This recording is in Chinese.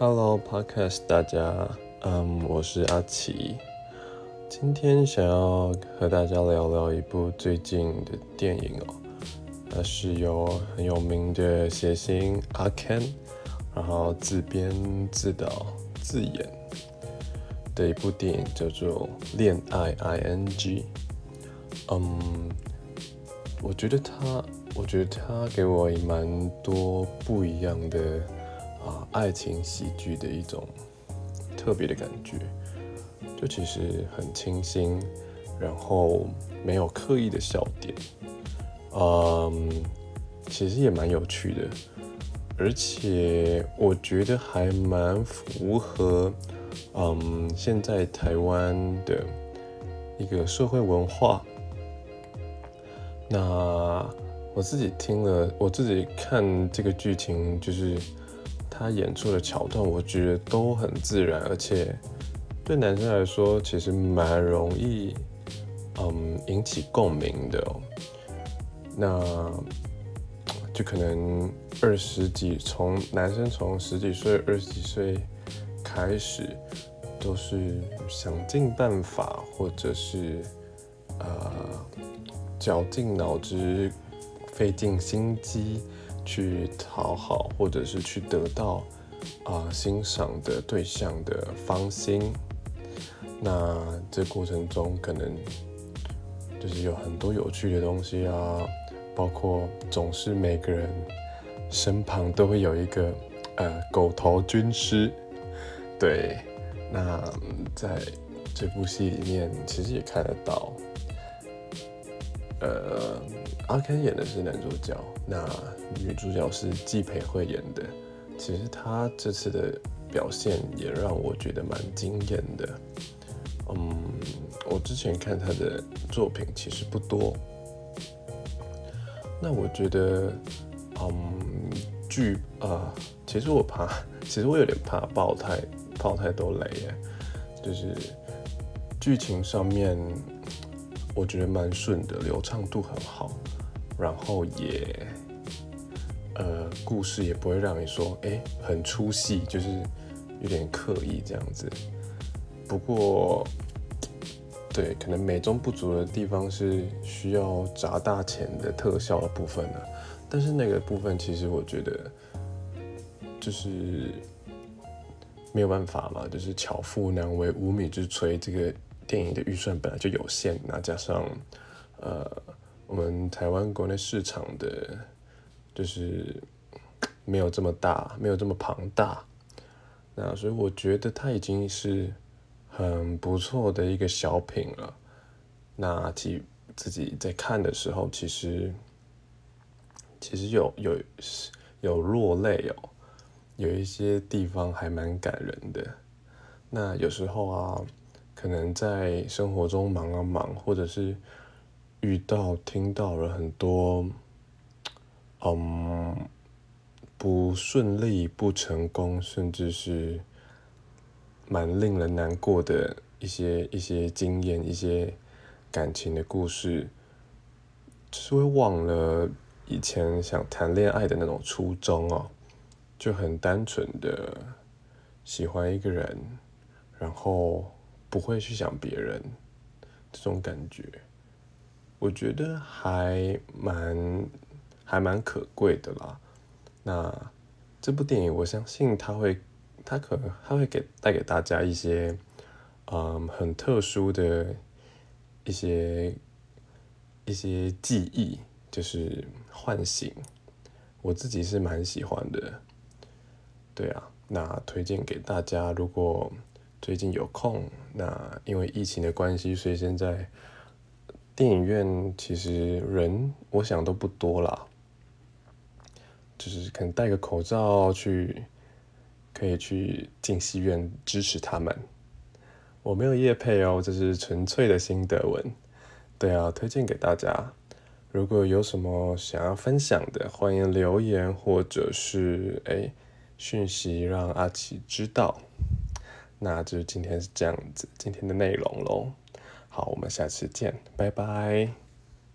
Hello Podcast，大家，嗯，我是阿奇，今天想要和大家聊聊一部最近的电影哦，它是由很有名的谐星阿 Ken，然后自编自导自演的一部电影，叫做《恋爱 ING》。嗯，我觉得他，我觉得他给我蛮多不一样的。啊，爱情喜剧的一种特别的感觉，就其实很清新，然后没有刻意的笑点，嗯，其实也蛮有趣的，而且我觉得还蛮符合，嗯，现在台湾的一个社会文化。那我自己听了，我自己看这个剧情就是。他演出的桥段，我觉得都很自然，而且对男生来说，其实蛮容易，嗯，引起共鸣的。那就可能二十几，从男生从十几岁、二十几岁开始，都是想尽办法，或者是呃，绞尽脑汁、费尽心机。去讨好，或者是去得到啊欣赏的对象的芳心，那这过程中可能就是有很多有趣的东西啊，包括总是每个人身旁都会有一个呃狗头军师，对，那在这部戏里面其实也看得到。呃，阿 Ken 演的是男主角，那女主角是季培慧演的。其实她这次的表现也让我觉得蛮惊艳的。嗯，我之前看她的作品其实不多。那我觉得，嗯，剧啊，其实我怕，其实我有点怕爆太爆太多雷耶，就是剧情上面。我觉得蛮顺的，流畅度很好，然后也，呃，故事也不会让你说，哎，很出戏，就是有点刻意这样子。不过，对，可能美中不足的地方是需要砸大钱的特效的部分呢。但是那个部分其实我觉得，就是没有办法嘛，就是巧妇难为无米之炊，这个。电影的预算本来就有限，那加上，呃，我们台湾国内市场的，就是没有这么大，没有这么庞大，那所以我觉得它已经是很不错的一个小品了。那其自己在看的时候，其实其实有有有落泪哦，有一些地方还蛮感人的。那有时候啊。可能在生活中忙啊忙，或者是遇到、听到了很多，嗯，不顺利、不成功，甚至是蛮令人难过的一些一些经验、一些感情的故事，就是会忘了以前想谈恋爱的那种初衷哦，就很单纯的喜欢一个人，然后。不会去想别人，这种感觉，我觉得还蛮还蛮可贵的啦。那这部电影，我相信它会，它可能它会给带给大家一些，嗯，很特殊的一些一些记忆，就是唤醒。我自己是蛮喜欢的，对啊，那推荐给大家，如果。最近有空，那因为疫情的关系，所以现在电影院其实人我想都不多啦，就是可能戴个口罩去，可以去进戏院支持他们。我没有夜配哦，这是纯粹的心得文。对啊，推荐给大家。如果有什么想要分享的，欢迎留言或者是哎讯息让阿奇知道。那就是今天是这样子，今天的内容喽。好，我们下次见，拜拜。